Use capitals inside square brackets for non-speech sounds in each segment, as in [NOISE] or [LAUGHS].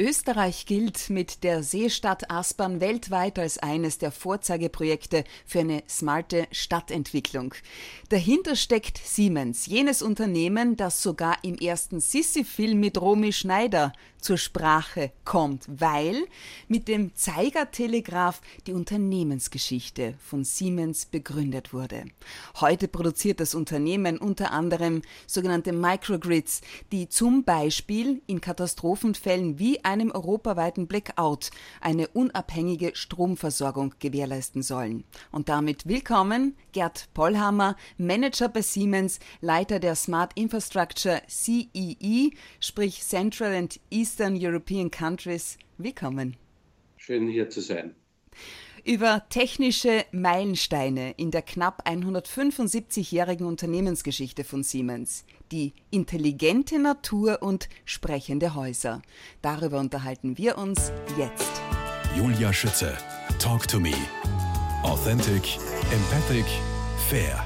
Österreich gilt mit der Seestadt Aspern weltweit als eines der Vorzeigeprojekte für eine smarte Stadtentwicklung. Dahinter steckt Siemens, jenes Unternehmen, das sogar im ersten Sissi-Film mit Romy Schneider zur Sprache kommt, weil mit dem Zeigertelegraph die Unternehmensgeschichte von Siemens begründet wurde. Heute produziert das Unternehmen unter anderem sogenannte Microgrids, die zum Beispiel in Katastrophenfällen wie einem europaweiten Blackout eine unabhängige Stromversorgung gewährleisten sollen. Und damit willkommen Gerd Pollhammer, Manager bei Siemens, Leiter der Smart Infrastructure CEE, sprich Central and Eastern European Countries. Willkommen. Schön hier zu sein. Über technische Meilensteine in der knapp 175-jährigen Unternehmensgeschichte von Siemens, die intelligente Natur und sprechende Häuser. Darüber unterhalten wir uns jetzt. Julia Schütze, Talk to Me. Authentic, empathic, fair.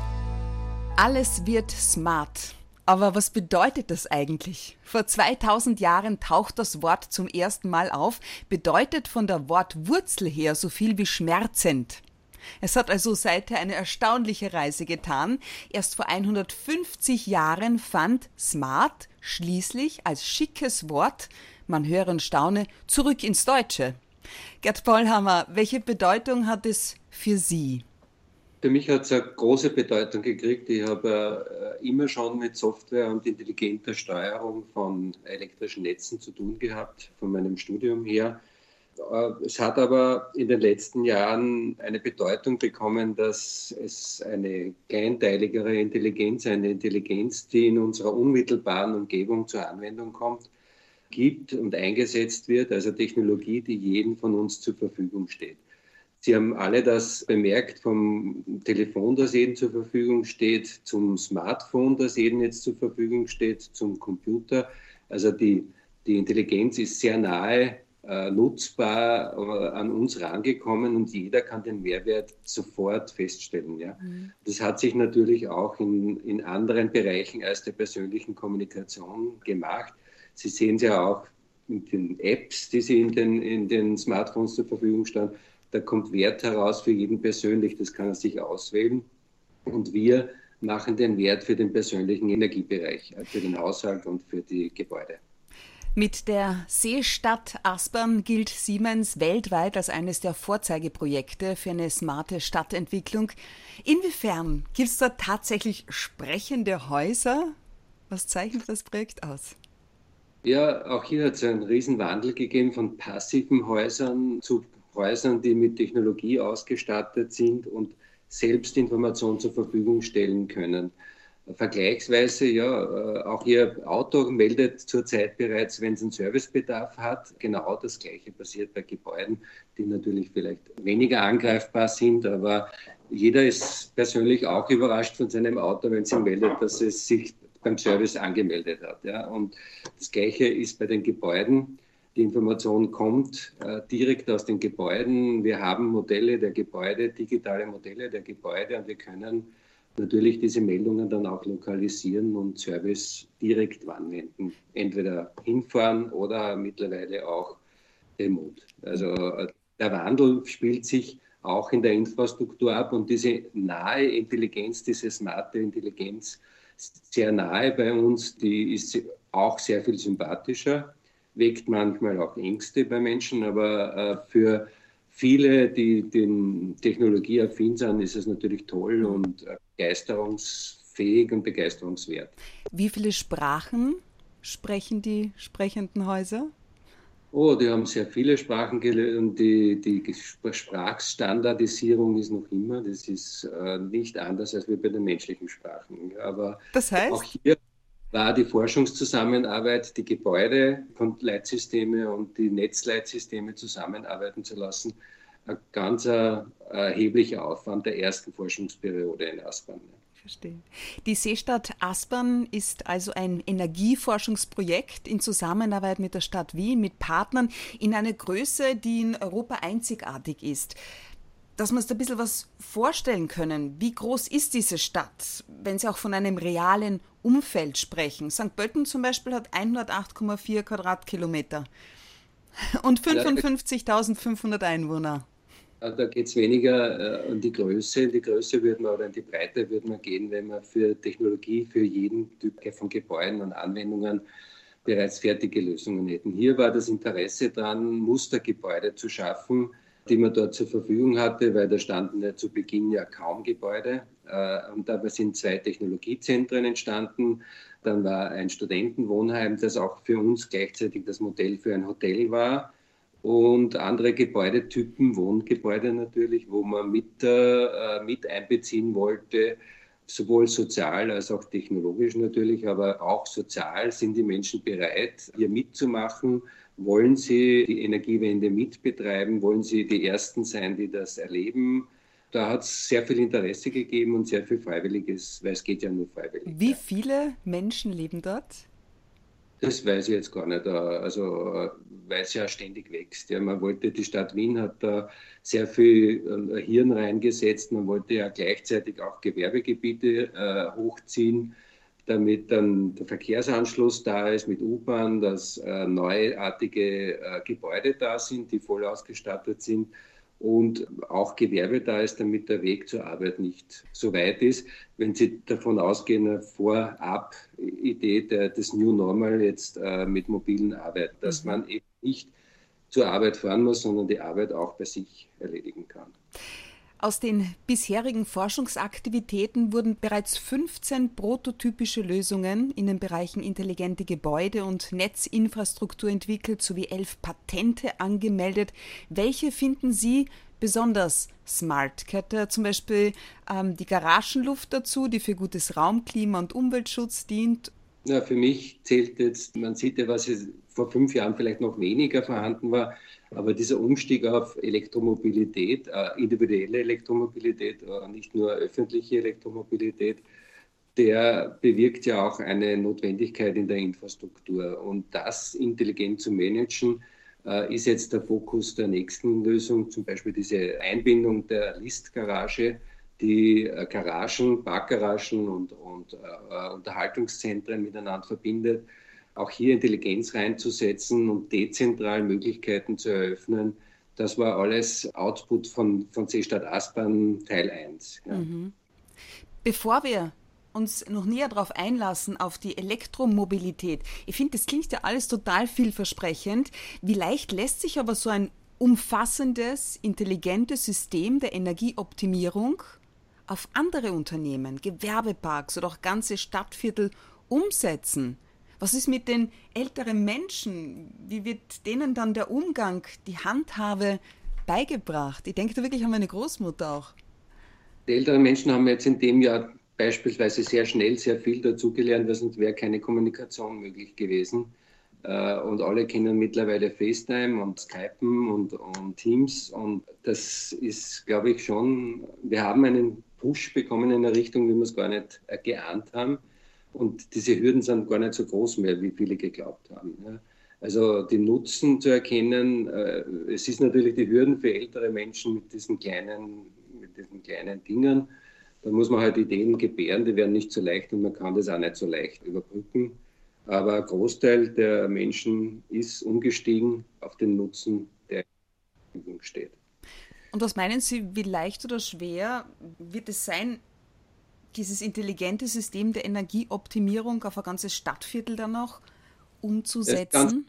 Alles wird smart. Aber was bedeutet das eigentlich? Vor 2000 Jahren taucht das Wort zum ersten Mal auf, bedeutet von der Wortwurzel her so viel wie schmerzend. Es hat also seither eine erstaunliche Reise getan. Erst vor 150 Jahren fand smart schließlich als schickes Wort, man höre und staune, zurück ins Deutsche. Gerd Pollhammer, welche Bedeutung hat es für Sie? Für mich hat es eine große Bedeutung gekriegt. Ich habe äh, immer schon mit Software und intelligenter Steuerung von elektrischen Netzen zu tun gehabt, von meinem Studium her. Äh, es hat aber in den letzten Jahren eine Bedeutung bekommen, dass es eine kleinteiligere Intelligenz, eine Intelligenz, die in unserer unmittelbaren Umgebung zur Anwendung kommt, gibt und eingesetzt wird, also Technologie, die jedem von uns zur Verfügung steht. Sie haben alle das bemerkt vom Telefon, das jedem zur Verfügung steht, zum Smartphone, das jedem jetzt zur Verfügung steht, zum Computer. Also die, die Intelligenz ist sehr nahe äh, nutzbar äh, an uns rangekommen und jeder kann den Mehrwert sofort feststellen. Ja. Mhm. Das hat sich natürlich auch in, in anderen Bereichen als der persönlichen Kommunikation gemacht. Sie sehen es ja auch in den Apps, die Sie in den, in den Smartphones zur Verfügung standen da kommt Wert heraus für jeden persönlich, das kann er sich auswählen. Und wir machen den Wert für den persönlichen Energiebereich, äh, für den Haushalt und für die Gebäude. Mit der Seestadt Aspern gilt Siemens weltweit als eines der Vorzeigeprojekte für eine smarte Stadtentwicklung. Inwiefern gibt es da tatsächlich sprechende Häuser? Was zeichnet das Projekt aus? Ja, auch hier hat es einen Riesenwandel gegeben von passiven Häusern zu Häusern, die mit Technologie ausgestattet sind und selbst Informationen zur Verfügung stellen können. Vergleichsweise, ja, äh, auch Ihr Auto meldet zurzeit bereits, wenn es einen Servicebedarf hat. Genau das Gleiche passiert bei Gebäuden, die natürlich vielleicht weniger angreifbar sind, aber jeder ist persönlich auch überrascht von seinem Auto, wenn es ihm meldet, dass es sich beim Service angemeldet hat. Ja. Und das Gleiche ist bei den Gebäuden. Die Information kommt äh, direkt aus den Gebäuden. Wir haben Modelle der Gebäude, digitale Modelle der Gebäude und wir können natürlich diese Meldungen dann auch lokalisieren und Service direkt anwenden. Entweder hinfahren oder mittlerweile auch remote. Also äh, der Wandel spielt sich auch in der Infrastruktur ab und diese nahe Intelligenz, diese smarte Intelligenz, sehr nahe bei uns, die ist auch sehr viel sympathischer weckt manchmal auch Ängste bei Menschen, aber äh, für viele, die den technologieaffin sind, ist es natürlich toll und äh, begeisterungsfähig und begeisterungswert. Wie viele Sprachen sprechen die sprechenden Häuser? Oh, die haben sehr viele Sprachen gelernt. Die, die Sprachstandardisierung ist noch immer, das ist äh, nicht anders als wir bei den menschlichen Sprachen. Aber das heißt? auch hier war die Forschungszusammenarbeit, die Gebäudeleitsysteme und die Netzleitsysteme zusammenarbeiten zu lassen, ein ganz erheblicher Aufwand der ersten Forschungsperiode in Aspern. Verstehe. Die Seestadt Aspern ist also ein Energieforschungsprojekt in Zusammenarbeit mit der Stadt Wien, mit Partnern in einer Größe, die in Europa einzigartig ist dass wir uns da ein bisschen was vorstellen können. Wie groß ist diese Stadt, wenn Sie auch von einem realen Umfeld sprechen? St. Pölten zum Beispiel hat 108,4 Quadratkilometer. Und 55.500 Einwohner. Da geht es weniger äh, um die Größe. In die Größe würde man oder in die Breite würde man gehen, wenn man für Technologie, für jeden Typ von Gebäuden und Anwendungen bereits fertige Lösungen hätten. Hier war das Interesse daran, Mustergebäude zu schaffen, die man dort zur Verfügung hatte, weil da standen ja zu Beginn ja kaum Gebäude. Äh, und dabei sind zwei Technologiezentren entstanden. Dann war ein Studentenwohnheim, das auch für uns gleichzeitig das Modell für ein Hotel war und andere Gebäudetypen, Wohngebäude natürlich, wo man mit, äh, mit einbeziehen wollte, sowohl sozial als auch technologisch natürlich, aber auch sozial sind die Menschen bereit, hier mitzumachen. Wollen sie die Energiewende mitbetreiben? Wollen sie die Ersten sein, die das erleben? Da hat es sehr viel Interesse gegeben und sehr viel Freiwilliges, weil es geht ja nur freiwillig. Wie viele Menschen leben dort? Das weiß ich jetzt gar nicht. Äh, also, äh, weil es ja ständig wächst. Ja, man wollte, die Stadt Wien hat da sehr viel äh, Hirn reingesetzt. Man wollte ja gleichzeitig auch Gewerbegebiete äh, hochziehen, damit dann der Verkehrsanschluss da ist mit U-Bahn, dass äh, neuartige äh, Gebäude da sind, die voll ausgestattet sind und auch Gewerbe da ist, damit der Weg zur Arbeit nicht so weit ist. Wenn Sie davon ausgehen, eine Vorab-Idee des New Normal jetzt äh, mit mobilen Arbeit, dass mhm. man eben nicht zur Arbeit fahren muss, sondern die Arbeit auch bei sich erledigen kann. Aus den bisherigen Forschungsaktivitäten wurden bereits 15 prototypische Lösungen in den Bereichen intelligente Gebäude und Netzinfrastruktur entwickelt sowie elf Patente angemeldet. Welche finden Sie besonders smart? Gehört da zum Beispiel ähm, die Garagenluft dazu, die für gutes Raumklima und Umweltschutz dient? Ja, für mich zählt jetzt, man sieht ja, was vor fünf Jahren vielleicht noch weniger vorhanden war, aber dieser Umstieg auf Elektromobilität, äh, individuelle Elektromobilität, äh, nicht nur öffentliche Elektromobilität, der bewirkt ja auch eine Notwendigkeit in der Infrastruktur. Und das intelligent zu managen, äh, ist jetzt der Fokus der nächsten Lösung, zum Beispiel diese Einbindung der Listgarage, die Garagen, Parkgaragen und, und äh, Unterhaltungszentren miteinander verbindet auch hier Intelligenz reinzusetzen und dezentral Möglichkeiten zu eröffnen. Das war alles Output von, von Seestadt Aspern Teil 1. Ja. Mhm. Bevor wir uns noch näher darauf einlassen, auf die Elektromobilität. Ich finde, das klingt ja alles total vielversprechend. Wie leicht lässt sich aber so ein umfassendes, intelligentes System der Energieoptimierung auf andere Unternehmen, Gewerbeparks oder auch ganze Stadtviertel umsetzen? Was ist mit den älteren Menschen? Wie wird denen dann der Umgang, die Handhabe beigebracht? Ich denke da wirklich an meine Großmutter auch. Die älteren Menschen haben jetzt in dem Jahr beispielsweise sehr schnell sehr viel dazugelernt, weil sonst wäre keine Kommunikation möglich gewesen. Äh, und alle kennen mittlerweile FaceTime und Skypen und, und Teams. Und das ist, glaube ich, schon, wir haben einen Push bekommen in eine Richtung, wie wir es gar nicht geahnt haben. Und diese Hürden sind gar nicht so groß mehr, wie viele geglaubt haben. Ja. Also den Nutzen zu erkennen, äh, es ist natürlich die Hürden für ältere Menschen mit diesen kleinen, mit diesen kleinen Dingen. Da muss man halt Ideen gebären, die werden nicht so leicht und man kann das auch nicht so leicht überbrücken. Aber ein Großteil der Menschen ist umgestiegen auf den Nutzen, der Verfügung steht. Und was meinen Sie, wie leicht oder schwer wird es sein, dieses intelligente System der Energieoptimierung auf ein ganzes Stadtviertel dann noch umzusetzen?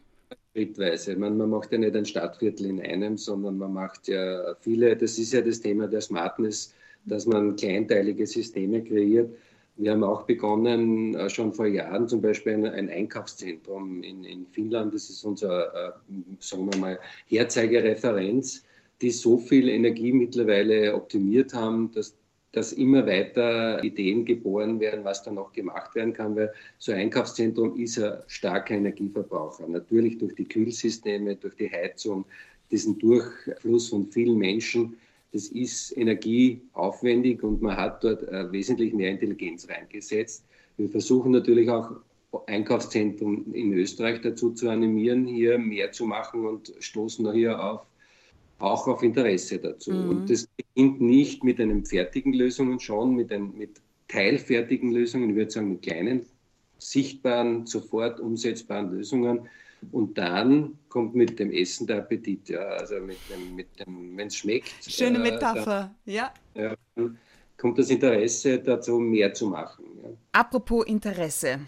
Schrittweise. Man, man macht ja nicht ein Stadtviertel in einem, sondern man macht ja viele, das ist ja das Thema der Smartness, dass man kleinteilige Systeme kreiert. Wir haben auch begonnen, äh, schon vor Jahren zum Beispiel ein, ein Einkaufszentrum in, in, Finnland, das ist unser, äh, sagen wir mal, Herzeigereferenz, die so viel Energie mittlerweile optimiert haben, dass dass immer weiter Ideen geboren werden, was da noch gemacht werden kann, weil so ein Einkaufszentrum ist ein starker Energieverbraucher. Natürlich durch die Kühlsysteme, durch die Heizung, diesen Durchfluss von vielen Menschen. Das ist energieaufwendig und man hat dort äh, wesentlich mehr Intelligenz reingesetzt. Wir versuchen natürlich auch Einkaufszentren in Österreich dazu zu animieren, hier mehr zu machen und stoßen hier auf auch auf Interesse dazu. Mhm. Und das beginnt nicht mit einem fertigen Lösungen, schon mit, ein, mit teilfertigen Lösungen, ich würde sagen mit kleinen, sichtbaren, sofort umsetzbaren Lösungen. Und dann kommt mit dem Essen der Appetit, ja, also mit dem, mit dem wenn es schmeckt. Schöne äh, Metapher, dann, ja. ja. Kommt das Interesse dazu, mehr zu machen. Ja. Apropos Interesse.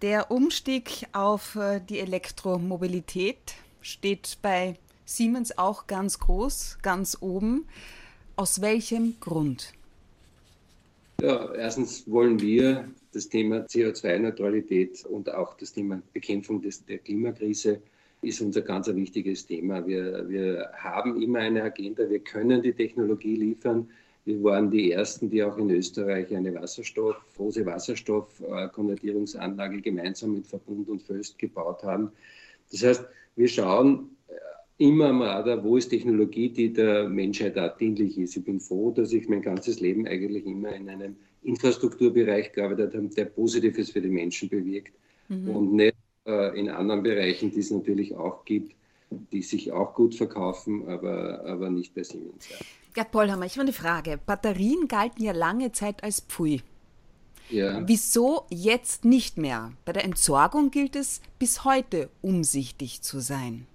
Der Umstieg auf äh, die Elektromobilität steht bei Siemens auch ganz groß, ganz oben. Aus welchem Grund? Ja, erstens wollen wir das Thema CO2-Neutralität und auch das Thema Bekämpfung des, der Klimakrise ist unser ganz wichtiges Thema. Wir, wir haben immer eine Agenda, wir können die Technologie liefern. Wir waren die Ersten, die auch in Österreich eine Wasserstoff, große Wasserstoffkonvertierungsanlage gemeinsam mit Verbund und Föst gebaut haben. Das heißt, wir schauen immer am Radar, wo ist Technologie, die der Menschheit auch dienlich ist. Ich bin froh, dass ich mein ganzes Leben eigentlich immer in einem Infrastrukturbereich gearbeitet habe, der Positives für die Menschen bewirkt mhm. und nicht äh, in anderen Bereichen, die es natürlich auch gibt, die sich auch gut verkaufen, aber, aber nicht bei Siemens. Ja. Gerd Pollhammer, ich habe eine Frage. Batterien galten ja lange Zeit als Pfui. Ja. Wieso jetzt nicht mehr? Bei der Entsorgung gilt es bis heute umsichtig zu sein.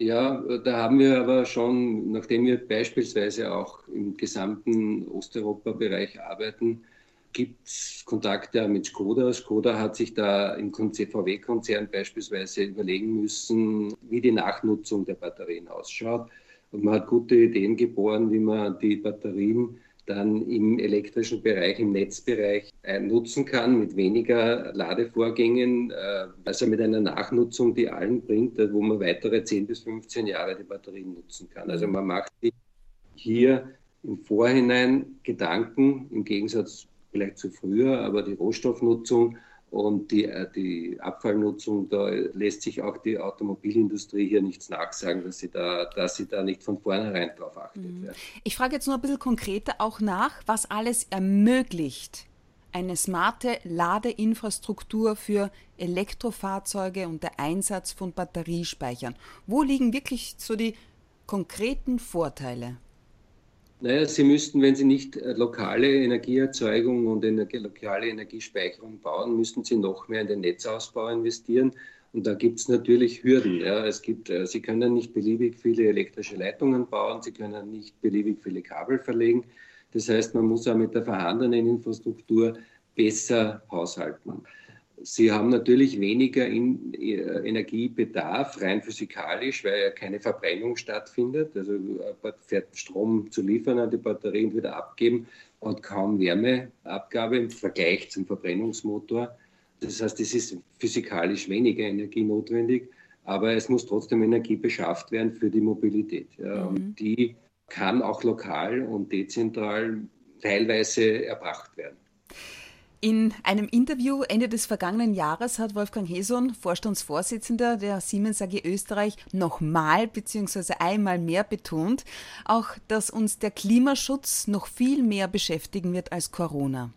Ja, da haben wir aber schon, nachdem wir beispielsweise auch im gesamten Osteuropa-Bereich arbeiten, gibt es Kontakte mit Skoda. Skoda hat sich da im VW-Konzern beispielsweise überlegen müssen, wie die Nachnutzung der Batterien ausschaut. Und man hat gute Ideen geboren, wie man die Batterien dann im elektrischen Bereich, im Netzbereich äh, nutzen kann mit weniger Ladevorgängen, äh, also mit einer Nachnutzung, die allen bringt, äh, wo man weitere 10 bis 15 Jahre die Batterien nutzen kann. Also man macht sich hier im Vorhinein Gedanken, im Gegensatz vielleicht zu früher, aber die Rohstoffnutzung und die, äh, die Abfallnutzung, da lässt sich auch die Automobilindustrie hier nichts nachsagen, dass sie da, dass sie da nicht von vornherein drauf achtet. Mhm. Ja. Ich frage jetzt nur ein bisschen konkreter auch nach, was alles ermöglicht eine smarte Ladeinfrastruktur für Elektrofahrzeuge und der Einsatz von Batteriespeichern. Wo liegen wirklich so die konkreten Vorteile? Naja, Sie müssten, wenn Sie nicht äh, lokale Energieerzeugung und lokale Energiespeicherung bauen, müssten Sie noch mehr in den Netzausbau investieren. Und da gibt es natürlich Hürden. Ja. Es gibt, äh, Sie können nicht beliebig viele elektrische Leitungen bauen, Sie können nicht beliebig viele Kabel verlegen. Das heißt, man muss auch mit der vorhandenen Infrastruktur besser haushalten. Sie haben natürlich weniger in, äh, Energiebedarf, rein physikalisch, weil ja keine Verbrennung stattfindet. Also äh, fährt Strom zu liefern an die Batterien wieder abgeben, hat kaum Wärmeabgabe im Vergleich zum Verbrennungsmotor. Das heißt, es ist physikalisch weniger Energie notwendig, aber es muss trotzdem Energie beschafft werden für die Mobilität. Ja, mhm. Und die kann auch lokal und dezentral teilweise erbracht werden. In einem Interview Ende des vergangenen Jahres hat Wolfgang Heson, Vorstandsvorsitzender der Siemens AG Österreich, nochmal bzw. einmal mehr betont, auch dass uns der Klimaschutz noch viel mehr beschäftigen wird als Corona.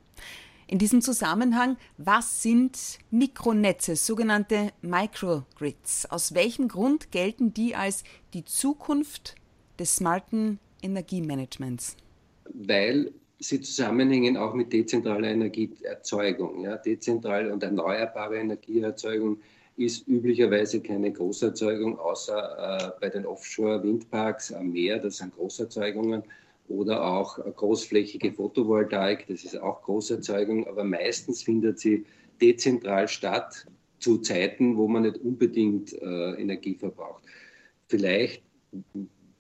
In diesem Zusammenhang, was sind Mikronetze, sogenannte Microgrids? Aus welchem Grund gelten die als die Zukunft des smarten Energiemanagements? Weil sie zusammenhängen auch mit dezentraler Energieerzeugung. Ja. Dezentral und erneuerbare Energieerzeugung ist üblicherweise keine Großerzeugung, außer äh, bei den Offshore-Windparks am Meer, das sind Großerzeugungen, oder auch großflächige Photovoltaik, das ist auch Großerzeugung, aber meistens findet sie dezentral statt, zu Zeiten, wo man nicht unbedingt äh, Energie verbraucht. Vielleicht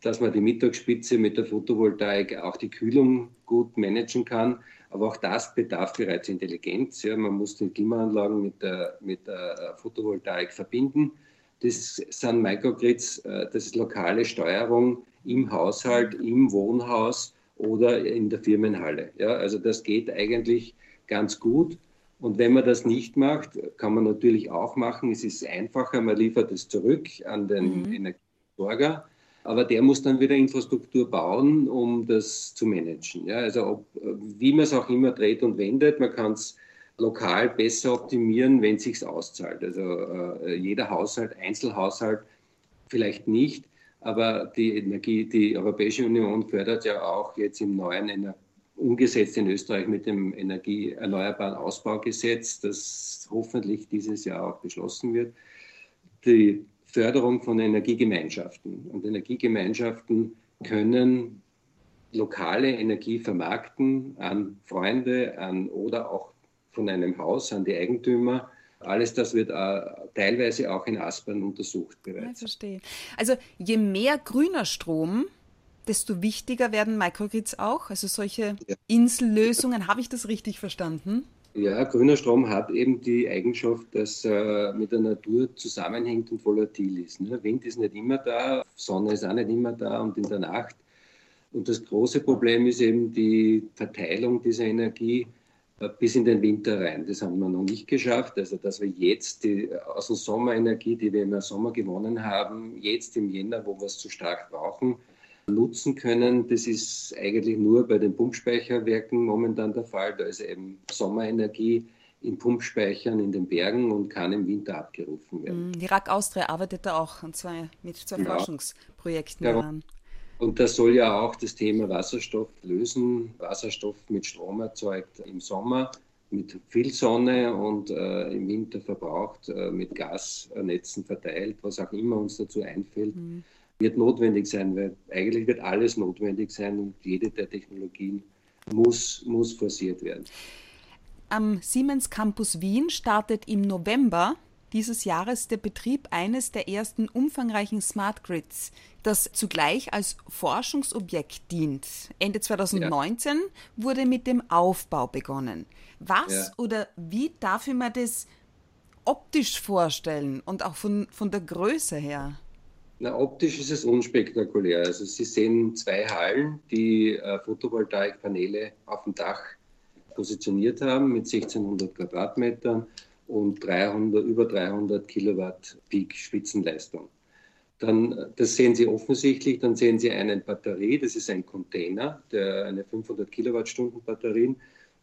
dass man die Mittagsspitze mit der Photovoltaik auch die Kühlung gut managen kann. Aber auch das bedarf bereits Intelligenz. Ja, man muss die Klimaanlagen mit der, mit der Photovoltaik verbinden. Das sind Microgrids, äh, das ist lokale Steuerung im Haushalt, im Wohnhaus oder in der Firmenhalle. Ja, also das geht eigentlich ganz gut. Und wenn man das nicht macht, kann man natürlich auch machen. Es ist einfacher, man liefert es zurück an den mhm. Energieversorger aber der muss dann wieder Infrastruktur bauen, um das zu managen. Ja, also ob, wie man es auch immer dreht und wendet, man kann es lokal besser optimieren, wenn es sich auszahlt. Also äh, jeder Haushalt, Einzelhaushalt vielleicht nicht, aber die Energie, die Europäische Union fördert ja auch jetzt im neuen Ener umgesetzt in Österreich mit dem Energie Erneuerbaren Ausbaugesetz, das hoffentlich dieses Jahr auch beschlossen wird. Die Förderung von Energiegemeinschaften. Und Energiegemeinschaften können lokale Energie vermarkten an Freunde an, oder auch von einem Haus an die Eigentümer. Alles das wird äh, teilweise auch in Aspern untersucht bereits. Ich verstehe. Also je mehr grüner Strom, desto wichtiger werden Microgrids auch. Also solche ja. Insellösungen, habe ich das richtig verstanden? Ja, grüner Strom hat eben die Eigenschaft, dass er mit der Natur zusammenhängt und volatil ist. Ne? Wind ist nicht immer da, Sonne ist auch nicht immer da und in der Nacht. Und das große Problem ist eben die Verteilung dieser Energie äh, bis in den Winter rein. Das haben wir noch nicht geschafft. Also, dass wir jetzt die, aus der Sommerenergie, die wir im Sommer gewonnen haben, jetzt im Jänner, wo wir es zu stark brauchen, nutzen können. Das ist eigentlich nur bei den Pumpspeicherwerken momentan der Fall. Da ist eben Sommerenergie in Pumpspeichern in den Bergen und kann im Winter abgerufen werden. Mm, die RAK Austria arbeitet da auch und zwar mit zwei ja. Forschungsprojekten ja. daran. Und das soll ja auch das Thema Wasserstoff lösen. Wasserstoff mit Strom erzeugt im Sommer mit viel Sonne und äh, im Winter verbraucht, äh, mit Gasnetzen verteilt, was auch immer uns dazu einfällt. Mhm wird notwendig sein, weil eigentlich wird alles notwendig sein und jede der Technologien muss, muss forciert werden. Am Siemens Campus Wien startet im November dieses Jahres der Betrieb eines der ersten umfangreichen Smart Grids, das zugleich als Forschungsobjekt dient. Ende 2019 ja. wurde mit dem Aufbau begonnen. Was ja. oder wie darf ich mir das optisch vorstellen und auch von, von der Größe her? Na, optisch ist es unspektakulär. Also Sie sehen zwei Hallen, die äh, Photovoltaikpaneele auf dem Dach positioniert haben mit 1600 Quadratmetern und 300, über 300 Kilowatt Peak Spitzenleistung. Dann, das sehen Sie offensichtlich, dann sehen Sie eine Batterie, das ist ein Container, der eine 500 Kilowattstunden Batterien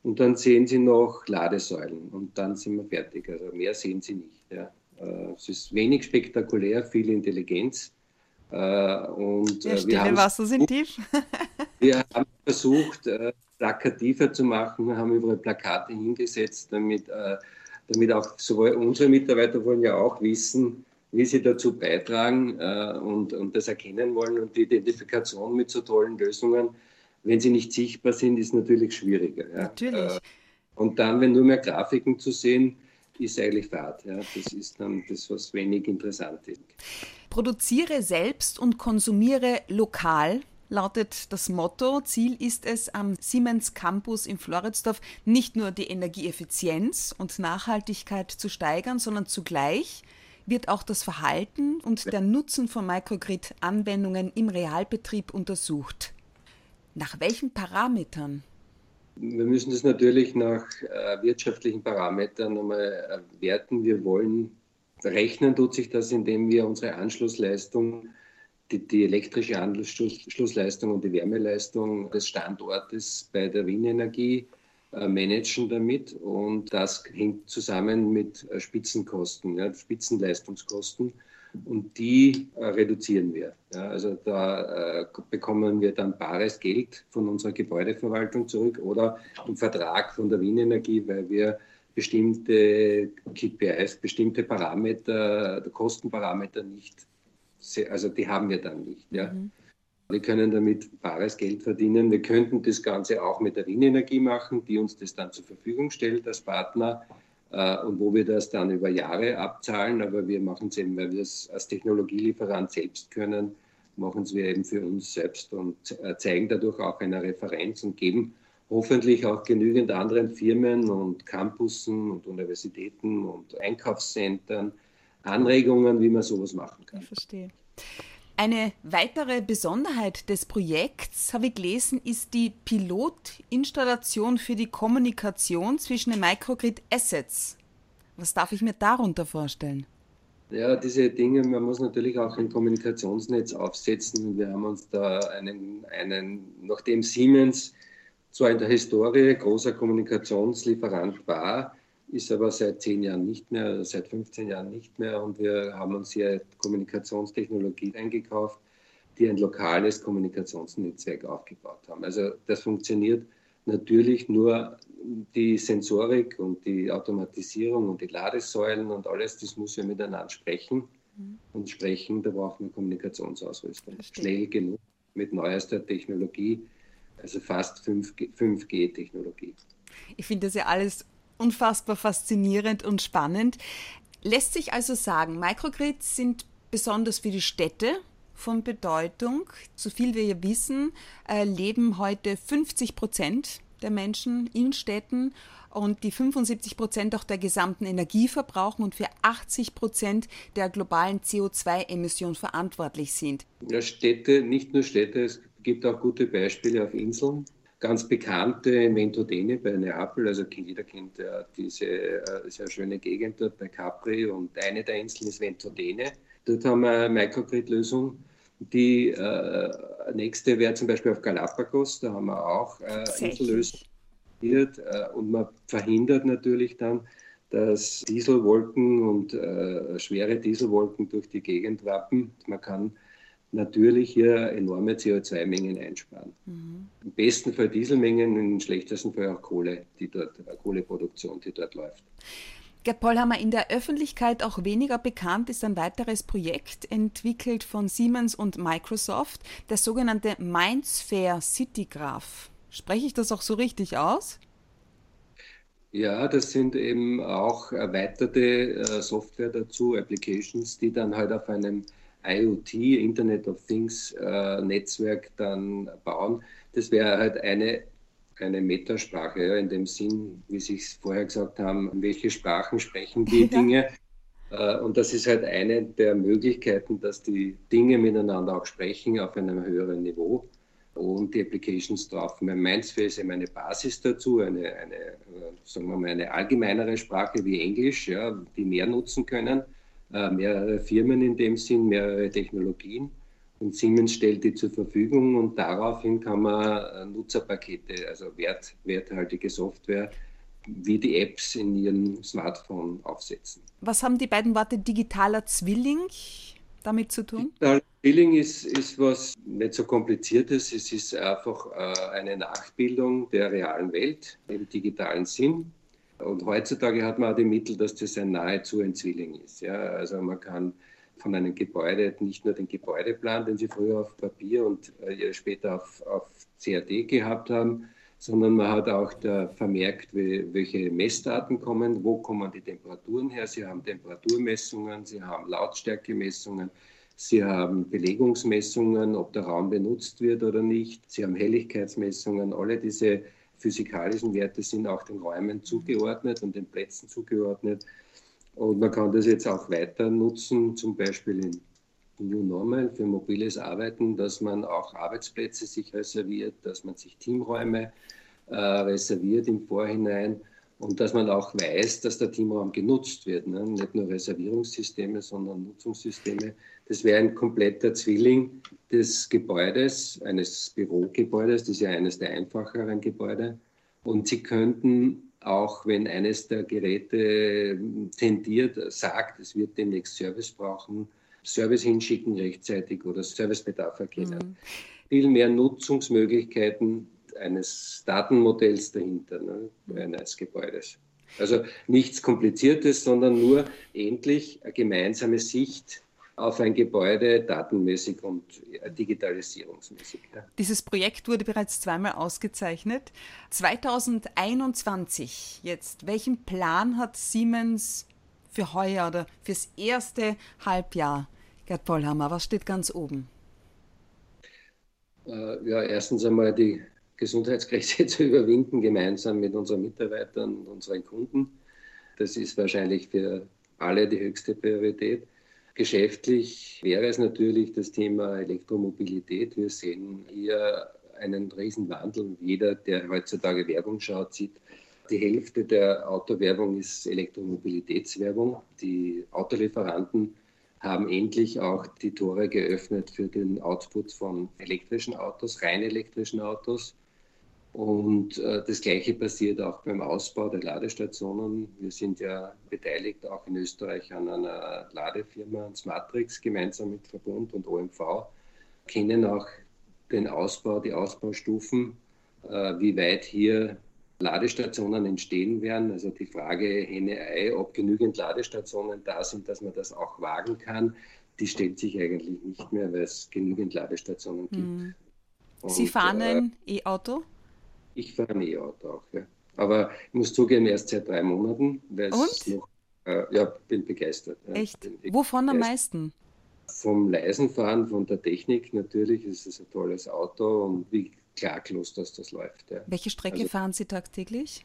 und dann sehen Sie noch Ladesäulen und dann sind wir fertig. Also mehr sehen Sie nicht. Ja. Äh, es ist wenig spektakulär, viel Intelligenz. Äh, und ja, wir haben Wasser sind tief. wir haben versucht, plakativer zu machen, wir haben überall Plakate hingesetzt, damit, damit auch sowohl unsere Mitarbeiter wollen ja auch wissen, wie sie dazu beitragen und, und das erkennen wollen und die Identifikation mit so tollen Lösungen, wenn sie nicht sichtbar sind, ist natürlich schwieriger. Ja. Natürlich. Und dann, wenn nur mehr Grafiken zu sehen, ist eigentlich Fahrt. Ja. Das ist dann das, was wenig interessant ist. Produziere selbst und konsumiere lokal lautet das Motto. Ziel ist es, am Siemens Campus in Floridsdorf nicht nur die Energieeffizienz und Nachhaltigkeit zu steigern, sondern zugleich wird auch das Verhalten und der Nutzen von Microgrid-Anwendungen im Realbetrieb untersucht. Nach welchen Parametern wir müssen das natürlich nach äh, wirtschaftlichen Parametern äh, werten. Wir wollen, rechnen tut sich das, indem wir unsere Anschlussleistung, die, die elektrische Anschlussleistung und die Wärmeleistung des Standortes bei der Windenergie äh, managen damit. Und das hängt zusammen mit äh, Spitzenkosten, ja, Spitzenleistungskosten und die äh, reduzieren wir. Ja, also da äh, bekommen wir dann bares Geld von unserer Gebäudeverwaltung zurück oder einen Vertrag von der Wien Energie, weil wir bestimmte KPIs, bestimmte Parameter, Kostenparameter nicht, also die haben wir dann nicht. Ja. Mhm. Wir können damit bares Geld verdienen. Wir könnten das Ganze auch mit der Wien Energie machen, die uns das dann zur Verfügung stellt als Partner äh, und wo wir das dann über Jahre abzahlen. Aber wir machen es eben, weil wir es als Technologielieferant selbst können, machen es wir eben für uns selbst und äh, zeigen dadurch auch eine Referenz und geben hoffentlich auch genügend anderen Firmen und Campussen und Universitäten und Einkaufszentren Anregungen, wie man sowas machen kann. Ich verstehe. Eine weitere Besonderheit des Projekts, habe ich gelesen, ist die Pilotinstallation für die Kommunikation zwischen den Microgrid Assets. Was darf ich mir darunter vorstellen? Ja, diese Dinge, man muss natürlich auch ein Kommunikationsnetz aufsetzen. Wir haben uns da einen, einen nachdem Siemens zwar in der Historie großer Kommunikationslieferant war, ist aber seit zehn Jahren nicht mehr, seit 15 Jahren nicht mehr. Und wir haben uns hier Kommunikationstechnologie eingekauft, die ein lokales Kommunikationsnetzwerk aufgebaut haben. Also das funktioniert natürlich nur die Sensorik und die Automatisierung und die Ladesäulen und alles, das muss ja miteinander sprechen. Mhm. Und sprechen, da brauchen wir Kommunikationsausrüstung. Verstehe. Schnell genug mit neuester Technologie, also fast 5G-Technologie. Ich finde das ja alles unfassbar faszinierend und spannend. Lässt sich also sagen, Microgrids sind besonders für die Städte von Bedeutung. So viel wir ja wissen, äh, leben heute 50 Prozent der Menschen in Städten und die 75 Prozent auch der gesamten Energie verbrauchen und für 80 Prozent der globalen CO2-Emissionen verantwortlich sind. Ja, Städte, nicht nur Städte, es gibt auch gute Beispiele auf Inseln. Ganz bekannte in Ventodene bei Neapel, also jeder kennt ja diese äh, sehr schöne Gegend dort bei Capri und eine der Inseln ist Ventodene. Dort haben wir eine Microgrid-Lösung. Die äh, nächste wäre zum Beispiel auf Galapagos, da haben wir auch äh, Insellösungen wird. Äh, und man verhindert natürlich dann, dass Dieselwolken und äh, schwere Dieselwolken durch die Gegend wappen. Man kann natürlich hier enorme CO2-Mengen einsparen. Mhm. Im besten Fall Dieselmengen, im schlechtesten Fall auch Kohle, die dort, Kohleproduktion, die dort läuft. Gerd Pollhammer, in der Öffentlichkeit auch weniger bekannt ist ein weiteres Projekt entwickelt von Siemens und Microsoft, der sogenannte Mindsphere City Graph. Spreche ich das auch so richtig aus? Ja, das sind eben auch erweiterte äh, Software dazu, Applications, die dann halt auf einem IoT, Internet of Things äh, Netzwerk dann bauen. Das wäre halt eine, eine Metasprache, ja, in dem Sinn, wie Sie es vorher gesagt haben, welche Sprachen sprechen [LAUGHS] die Dinge. Äh, und das ist halt eine der Möglichkeiten, dass die Dinge miteinander auch sprechen auf einem höheren Niveau und die Applications drauf. Mein Mindsphere ist eben eine Basis dazu, eine, eine, sagen wir mal, eine allgemeinere Sprache wie Englisch, ja, die mehr nutzen können, äh, mehrere Firmen in dem Sinn, mehrere Technologien. Und Siemens stellt die zur Verfügung und daraufhin kann man äh, Nutzerpakete, also wert, werthaltige Software, wie die Apps in ihrem Smartphone aufsetzen. Was haben die beiden Worte digitaler Zwilling damit zu tun? Digitaler Billing ist, ist was nicht so kompliziertes. Es ist einfach äh, eine Nachbildung der realen Welt im digitalen Sinn. Und heutzutage hat man auch die Mittel, dass das ein nahezu ein Zwilling ist. Ja? Also man kann von einem Gebäude nicht nur den Gebäudeplan, den Sie früher auf Papier und äh, später auf, auf CAD gehabt haben, sondern man hat auch vermerkt, welche Messdaten kommen, wo kommen die Temperaturen her. Sie haben Temperaturmessungen, Sie haben Lautstärkemessungen, Sie haben Belegungsmessungen, ob der Raum benutzt wird oder nicht. Sie haben Helligkeitsmessungen. Alle diese physikalischen Werte sind auch den Räumen zugeordnet und den Plätzen zugeordnet. Und man kann das jetzt auch weiter nutzen, zum Beispiel in New Normal für mobiles Arbeiten, dass man auch Arbeitsplätze sich reserviert, dass man sich Teamräume äh, reserviert im Vorhinein und dass man auch weiß, dass der Teamraum genutzt wird. Ne? Nicht nur Reservierungssysteme, sondern Nutzungssysteme. Das wäre ein kompletter Zwilling des Gebäudes, eines Bürogebäudes. Das ist ja eines der einfacheren Gebäude. Und Sie könnten auch, wenn eines der Geräte tendiert, sagt, es wird demnächst Service brauchen, Service hinschicken rechtzeitig oder Servicebedarf erkennen. Mhm. Viel mehr Nutzungsmöglichkeiten eines Datenmodells dahinter, ne, eines Gebäudes. Also nichts Kompliziertes, sondern nur endlich eine gemeinsame Sicht auf ein Gebäude datenmäßig und digitalisierungsmäßig. Ja. Dieses Projekt wurde bereits zweimal ausgezeichnet. 2021 jetzt, welchen Plan hat Siemens für heuer oder fürs erste Halbjahr? Gerd Pollhammer, was steht ganz oben? Äh, ja, erstens einmal die Gesundheitskrise [LAUGHS] zu überwinden, gemeinsam mit unseren Mitarbeitern und unseren Kunden. Das ist wahrscheinlich für alle die höchste Priorität. Geschäftlich wäre es natürlich das Thema Elektromobilität. Wir sehen hier einen riesen Wandel. Jeder, der heutzutage Werbung schaut, sieht, die Hälfte der Autowerbung ist Elektromobilitätswerbung. Die Autolieferanten haben endlich auch die Tore geöffnet für den Output von elektrischen Autos, rein elektrischen Autos. Und äh, das Gleiche passiert auch beim Ausbau der Ladestationen. Wir sind ja beteiligt auch in Österreich an einer Ladefirma, Smartrix, gemeinsam mit Verbund und OMV, kennen auch den Ausbau, die Ausbaustufen, äh, wie weit hier Ladestationen entstehen werden. Also die Frage Henne-Ei, ob genügend Ladestationen da sind, dass man das auch wagen kann, die stellt sich eigentlich nicht mehr, weil es genügend Ladestationen gibt. Hm. Und, Sie fahren äh, ein E-Auto? Ich fahre ein E-Auto auch, ja. Aber ich muss zugeben, erst seit drei Monaten. Weil Und? Noch, äh, ja, bin begeistert. Ja. Echt? Bin Wovon begeistert. am meisten? Vom leisen Fahren, von der Technik natürlich. Es ist ein tolles Auto und wie klaglos, dass das läuft. Ja. Welche Strecke also, fahren Sie tagtäglich?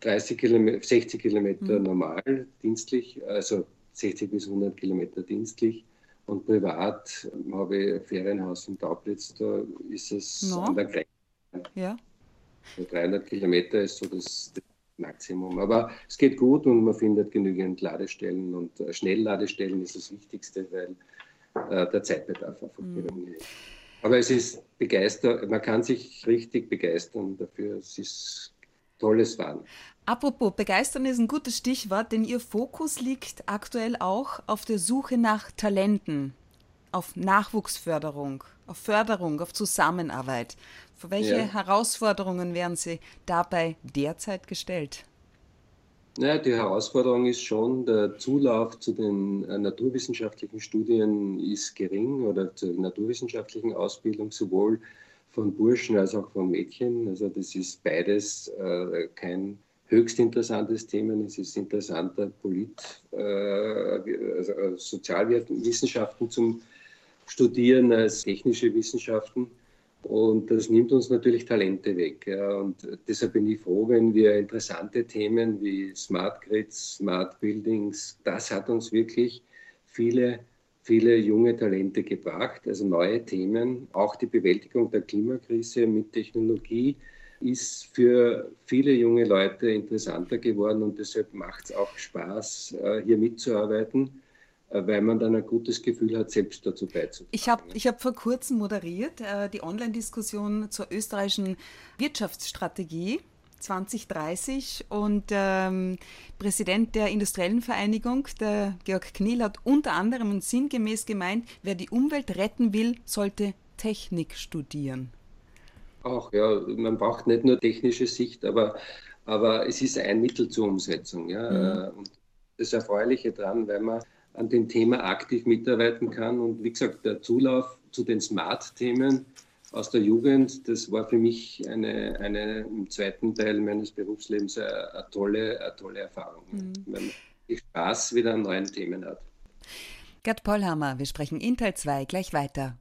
30 Kilometer, 60 Kilometer mhm. normal, dienstlich, also 60 bis 100 Kilometer dienstlich. Und privat habe ich ein Ferienhaus in Taublitz, da ist es no. an der Grenze. Ja. 300 Kilometer ist so das, das, Maximum. Aber es geht gut und man findet genügend Ladestellen und äh, Schnellladestellen ist das Wichtigste, weil äh, der Zeitbedarf einfach mhm. gering ist. Aber es ist begeistert, man kann sich richtig begeistern dafür. Es ist tolles Fahren. Apropos, begeistern ist ein gutes Stichwort, denn Ihr Fokus liegt aktuell auch auf der Suche nach Talenten, auf Nachwuchsförderung, auf Förderung, auf Zusammenarbeit. Vor welche ja. Herausforderungen werden Sie dabei derzeit gestellt? Naja, die Herausforderung ist schon, der Zulauf zu den äh, naturwissenschaftlichen Studien ist gering oder zur naturwissenschaftlichen Ausbildung sowohl von Burschen als auch von Mädchen. Also das ist beides äh, kein höchst interessantes Thema. Es ist interessanter Polit, äh, also äh, Sozialwissenschaften zum Studieren als technische Wissenschaften. Und das nimmt uns natürlich Talente weg. Ja. Und deshalb bin ich froh, wenn wir interessante Themen wie Smart Grids, Smart Buildings, das hat uns wirklich viele, viele junge Talente gebracht, also neue Themen. Auch die Bewältigung der Klimakrise mit Technologie ist für viele junge Leute interessanter geworden und deshalb macht es auch Spaß, äh, hier mitzuarbeiten. Äh, weil man dann ein gutes Gefühl hat, selbst dazu beizutragen. Ich habe ich hab vor kurzem moderiert äh, die Online-Diskussion zur österreichischen Wirtschaftsstrategie 2030 und ähm, Präsident der Industriellen Vereinigung, der Georg Kniel, hat unter anderem und sinngemäß gemeint, wer die Umwelt retten will, sollte Technik studieren. Auch, ja, man braucht nicht nur technische Sicht, aber, aber es ist ein Mittel zur Umsetzung. Ja? Mhm. Und das Erfreuliche daran, weil man an dem Thema aktiv mitarbeiten kann. Und wie gesagt, der Zulauf zu den Smart-Themen aus der Jugend, das war für mich eine, eine im zweiten Teil meines Berufslebens eine, eine tolle, eine tolle Erfahrung, mhm. weil man Spaß wieder an neuen Themen hat. Gerd Pollhammer, wir sprechen in Teil 2 gleich weiter.